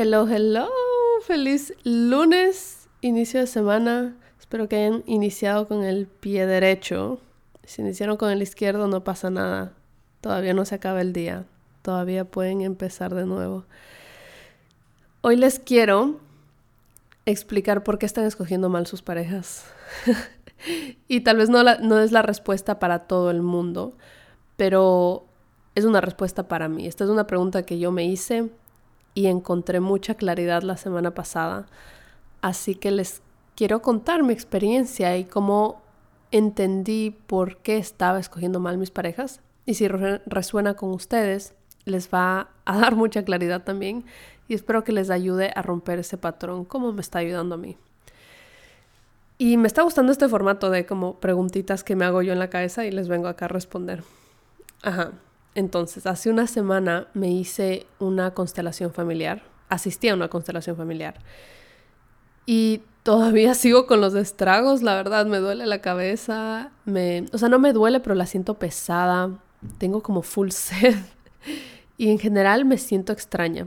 Hello, hello. Feliz lunes, inicio de semana. Espero que hayan iniciado con el pie derecho. Si iniciaron con el izquierdo no pasa nada. Todavía no se acaba el día. Todavía pueden empezar de nuevo. Hoy les quiero explicar por qué están escogiendo mal sus parejas. y tal vez no, no es la respuesta para todo el mundo, pero es una respuesta para mí. Esta es una pregunta que yo me hice y encontré mucha claridad la semana pasada. Así que les quiero contar mi experiencia y cómo entendí por qué estaba escogiendo mal mis parejas. Y si resuena con ustedes, les va a dar mucha claridad también. Y espero que les ayude a romper ese patrón, como me está ayudando a mí. Y me está gustando este formato de como preguntitas que me hago yo en la cabeza y les vengo acá a responder. Ajá. Entonces, hace una semana me hice una constelación familiar, asistí a una constelación familiar. Y todavía sigo con los estragos, la verdad, me duele la cabeza, me, o sea, no me duele, pero la siento pesada, tengo como full sed y en general me siento extraña,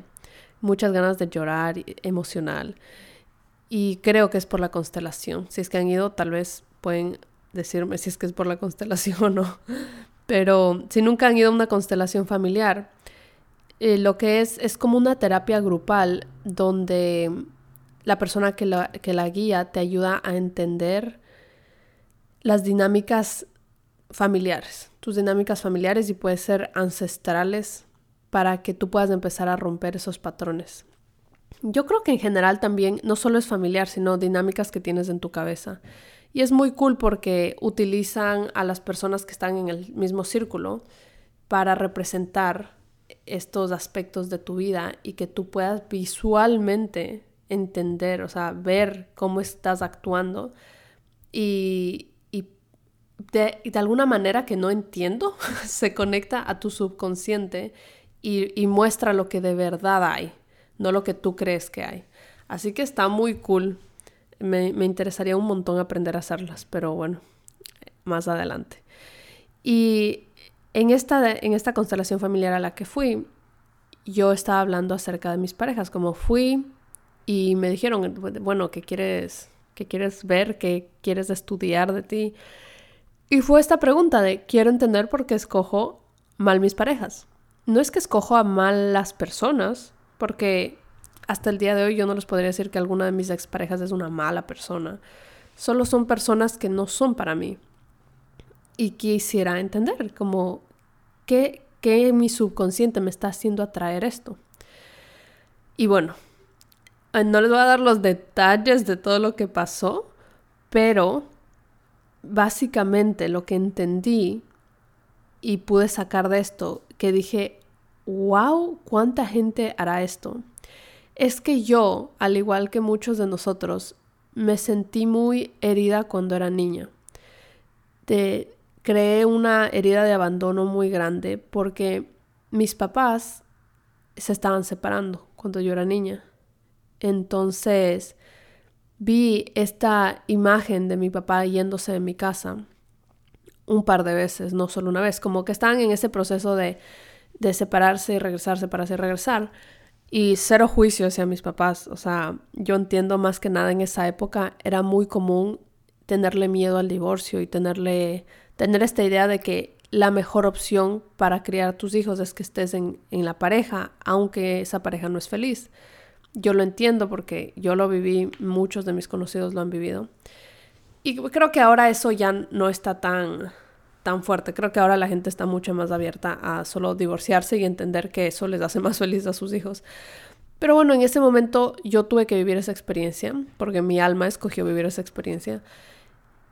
muchas ganas de llorar, emocional. Y creo que es por la constelación. Si es que han ido, tal vez pueden decirme si es que es por la constelación o no. Pero si nunca han ido a una constelación familiar, eh, lo que es es como una terapia grupal donde la persona que la, que la guía te ayuda a entender las dinámicas familiares, tus dinámicas familiares y puede ser ancestrales para que tú puedas empezar a romper esos patrones. Yo creo que en general también no solo es familiar, sino dinámicas que tienes en tu cabeza. Y es muy cool porque utilizan a las personas que están en el mismo círculo para representar estos aspectos de tu vida y que tú puedas visualmente entender, o sea, ver cómo estás actuando y, y, de, alguna manera que no entiendo, se conecta a tu subconsciente y muestra lo que de verdad hay, no lo que tú crees que hay. Así que está muy cool me, interesaría un montón aprender a hacerlas, pero bueno, más adelante. Y en esta, en esta constelación familiar a la que fui, yo estaba hablando acerca de mis parejas, como fui y me dijeron, bueno, ¿qué quieres, qué quieres ver? ¿Qué quieres estudiar de ti? Y fue esta pregunta de, quiero entender por qué escojo mal mis parejas. No es que escojo a mal las personas, porque hasta el día de hoy yo no les podría decir que alguna de mis exparejas es una mala persona. Solo son personas que no son para mí. Y quisiera entender como qué, qué mi subconsciente me está haciendo atraer esto. Y bueno, eh, no les voy a dar los detalles de todo lo que pasó, pero básicamente lo que entendí y pude sacar de esto, que dije, wow, ¿cuánta gente hará esto? Es que yo, al igual que muchos de nosotros, me sentí muy herida cuando era niña. creé una herida de abandono muy grande porque mis papás se estaban separando cuando yo era niña. Entonces vi esta imagen de mi papá yéndose de mi casa un par de veces, no solo una vez, como que estaban en ese proceso de, de separarse y regresarse para hacer regresar. Y cero juicio hacia mis papás. O sea, yo entiendo más que nada en esa época era muy común tenerle miedo al divorcio y tenerle, tener esta idea de que la mejor opción para criar a tus hijos es que estés en, en la pareja, aunque esa pareja no es feliz. Yo lo entiendo porque yo lo viví, muchos de mis conocidos lo han vivido. Y creo que ahora eso ya no está tan, tan fuerte. Creo que ahora la gente está mucho más abierta a solo divorciarse y entender que eso les hace más feliz a sus hijos. Pero bueno, en ese momento yo tuve que vivir esa experiencia, porque mi alma escogió vivir esa experiencia.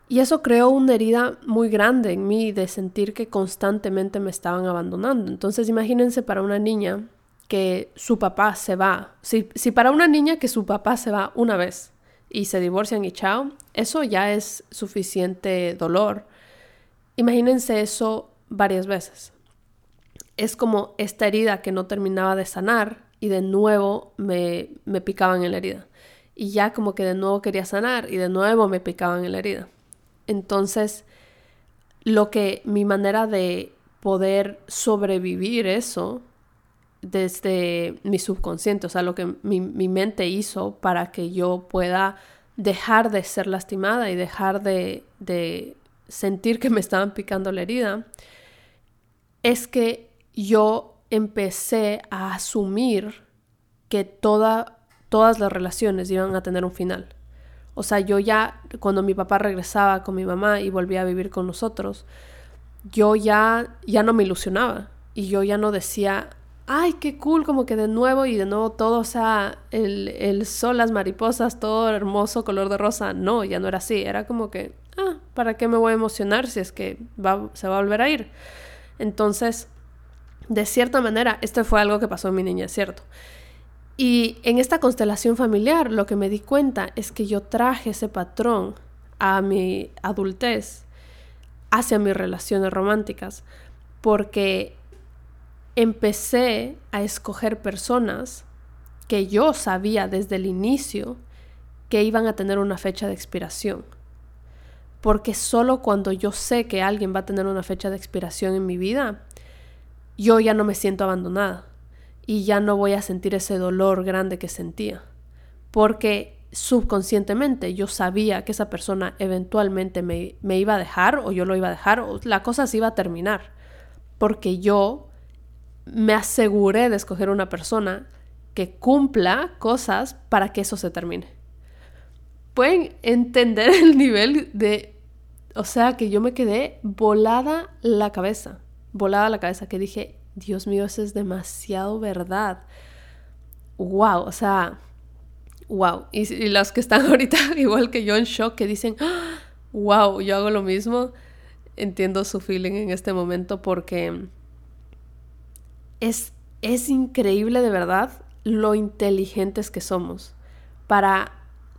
Y eso creó una herida muy grande en mí de sentir que constantemente me estaban abandonando. Entonces imagínense para una niña que su papá se va. Si, si para una niña que su papá se va una vez y se divorcian y chao, eso ya es suficiente dolor Imagínense eso varias veces. Es como esta herida que no terminaba de sanar y de nuevo me, me picaban en la herida. Y ya como que de nuevo quería sanar y de nuevo me picaban en la herida. Entonces, lo que mi manera de poder sobrevivir eso desde mi subconsciente, o sea, lo que mi, mente hizo para que yo pueda dejar de ser lastimada y dejar de, de sentir que me estaban picando la herida, es que yo empecé a asumir que toda, todas las relaciones iban a tener un final. O sea, yo ya, cuando mi papá regresaba con mi mamá y volvía a vivir con nosotros, yo ya, ya no me ilusionaba y yo ya no decía, ay, qué cool, como que de nuevo y de nuevo todo, o sea, el, sol, las mariposas, todo hermoso, color de rosa. No, ya no era así, era como que, ah, ¿para qué me voy a emocionar si es que va, se va a volver a ir? Entonces, de cierta manera, esto fue algo que pasó en mi niña, ¿cierto? Y en esta constelación familiar lo que me di cuenta es que yo traje ese patrón a mi adultez hacia mis relaciones románticas, porque empecé a escoger personas que yo sabía desde el inicio que iban a tener una fecha de expiración. Porque solo cuando yo sé que alguien va a tener una fecha de expiración en mi vida, yo ya no me siento abandonada y ya no voy a sentir ese dolor grande que sentía. Porque subconscientemente yo sabía que esa persona eventualmente me, me, iba a dejar o yo lo iba a dejar o la cosa se iba a terminar. Porque yo me aseguré de escoger una persona que cumpla cosas para que eso se termine. Pueden entender el nivel de... O sea, que yo me quedé volada la cabeza, volada la cabeza, que dije, Dios mío, eso es demasiado verdad. Wow, o sea, wow. Y, y los que están ahorita igual que yo en shock, que dicen, wow, yo hago lo mismo, entiendo su feeling en este momento porque es, es increíble de verdad lo inteligentes que somos para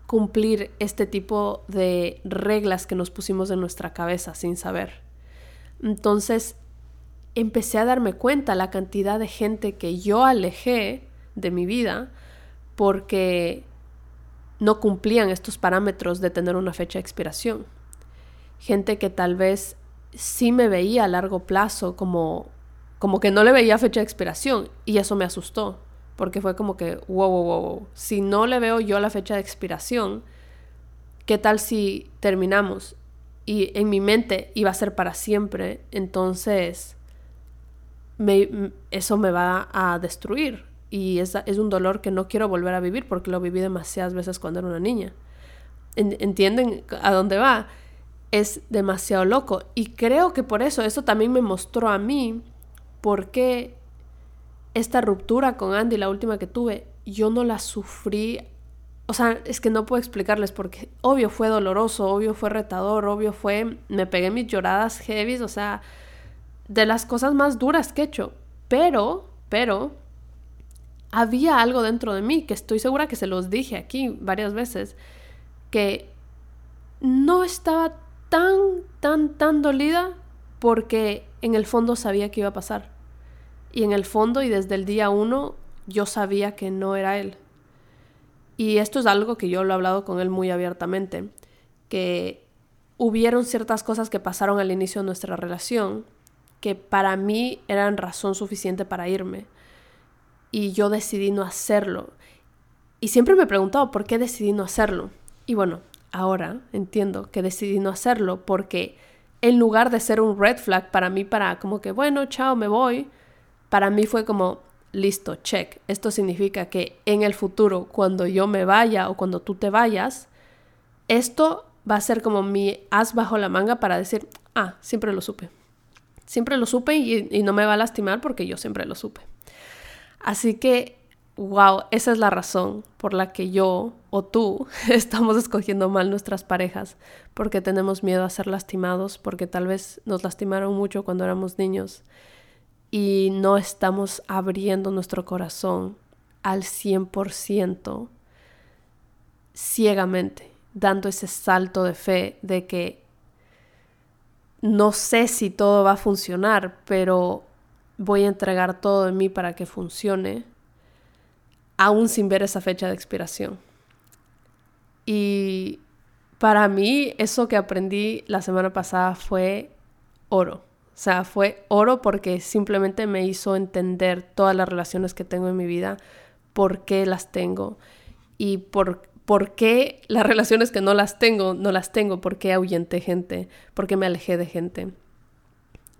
cumplir este tipo de reglas que nos pusimos en nuestra cabeza sin saber. Entonces empecé a darme cuenta la cantidad de gente que yo alejé de mi vida porque no cumplían estos parámetros de tener una fecha de expiración. Gente que tal vez sí me veía a largo plazo como como que no le veía fecha de expiración y eso me asustó, porque fue como que, wow, wow, wow, si no le veo yo la fecha de expiración, ¿qué tal si terminamos? Y en mi mente iba a ser para siempre, entonces me, eso me va a destruir y es, es, un dolor que no quiero volver a vivir porque lo viví demasiadas veces cuando era una niña. ¿Entienden a dónde va? Es demasiado loco y creo que por eso eso también me mostró a mí por qué esta ruptura con Andy, la última que tuve, yo no la sufrí. O sea, es que no puedo explicarles porque obvio fue doloroso, obvio fue retador, obvio fue, me pegué mis lloradas heavy, o sea, de las cosas más duras que he hecho. Pero, pero, había algo dentro de mí que estoy segura que se los dije aquí varias veces, que no estaba tan, tan, tan dolida porque en el fondo sabía que iba a pasar. Y en el fondo y desde el día uno yo sabía que no era él. Y esto es algo que yo lo he hablado con él muy abiertamente, que hubieron ciertas cosas que pasaron al inicio de nuestra relación que para mí eran razón suficiente para irme. Y yo decidí no hacerlo. Y siempre me he preguntado por qué decidí no hacerlo. Y bueno, ahora entiendo que decidí no hacerlo porque en lugar de ser un red flag para mí, para como que, bueno, chao, me voy, para mí fue como, listo, check. Esto significa que en el futuro, cuando yo me vaya o cuando tú te vayas, esto va a ser como mi as bajo la manga para decir, ah, siempre lo supe. Siempre lo supe y, y no me va a lastimar porque yo siempre lo supe. Así que wow, esa es la razón por la que yo o tú estamos escogiendo mal nuestras parejas, porque tenemos miedo a ser lastimados, porque tal vez nos lastimaron mucho cuando éramos niños y no estamos abriendo nuestro corazón al 100% ciegamente, dando ese salto de fe de que no sé si todo va a funcionar, pero voy a entregar todo de mí para que funcione aún sin ver esa fecha de expiración. Y para mí eso que aprendí la semana pasada fue oro. O sea, fue oro porque simplemente me hizo entender todas las relaciones que tengo en mi vida, por qué las tengo y por, por qué las relaciones que no las tengo, no las tengo, por qué ahuyenté gente, por qué me alejé de gente,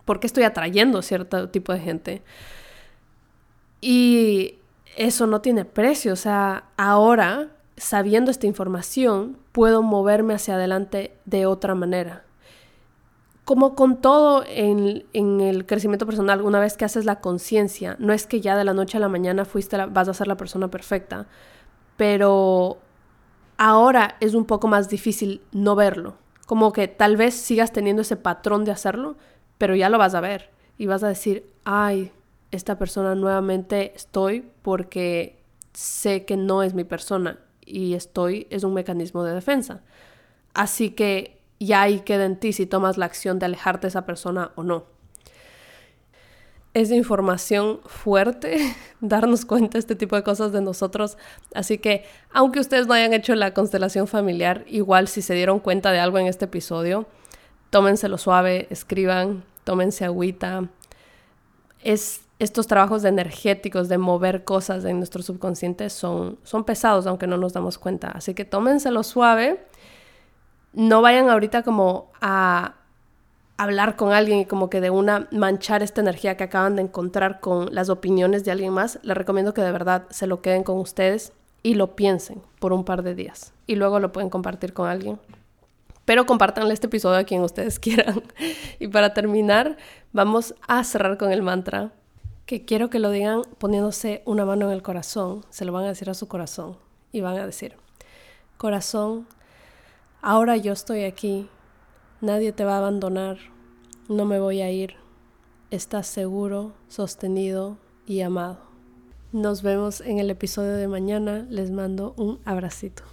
por qué estoy atrayendo cierto tipo de gente. Y eso no tiene precio, o sea, ahora, sabiendo esta información, puedo moverme hacia adelante de otra manera como con todo en, el crecimiento personal, una vez que haces la conciencia, no es que ya de la noche a la mañana fuiste vas a ser la persona perfecta, pero ahora es un poco más difícil no verlo. Como que tal vez sigas teniendo ese patrón de hacerlo, pero ya lo vas a ver y vas a decir, ay, esta persona nuevamente estoy porque sé que no es mi persona y estoy es un mecanismo de defensa. Así que ya ahí queda en ti si tomas la acción de alejarte de esa persona o no. Es información fuerte darnos cuenta de este tipo de cosas de nosotros. Así que, aunque ustedes no hayan hecho la constelación familiar, igual si se dieron cuenta de algo en este episodio, tómenselo suave, escriban, tómense agüita. Es, estos trabajos energéticos de mover cosas en nuestro subconsciente son, son pesados, aunque no nos damos cuenta. Así que tómenselo suave no vayan ahorita como a hablar con alguien y como que de una manchar esta energía que acaban de encontrar con las opiniones de alguien más, les recomiendo que de verdad se lo queden con ustedes y lo piensen por un par de días y luego lo pueden compartir con alguien. Pero compártanle este episodio a quien ustedes quieran. Y para terminar, vamos a cerrar con el mantra que quiero que lo digan poniéndose una mano en el corazón. Se lo van a decir a su corazón y van a decir, corazón, Ahora yo estoy aquí, nadie te va a abandonar, no me voy a ir, estás seguro, sostenido y amado. Nos vemos en el episodio de mañana, les mando un abracito.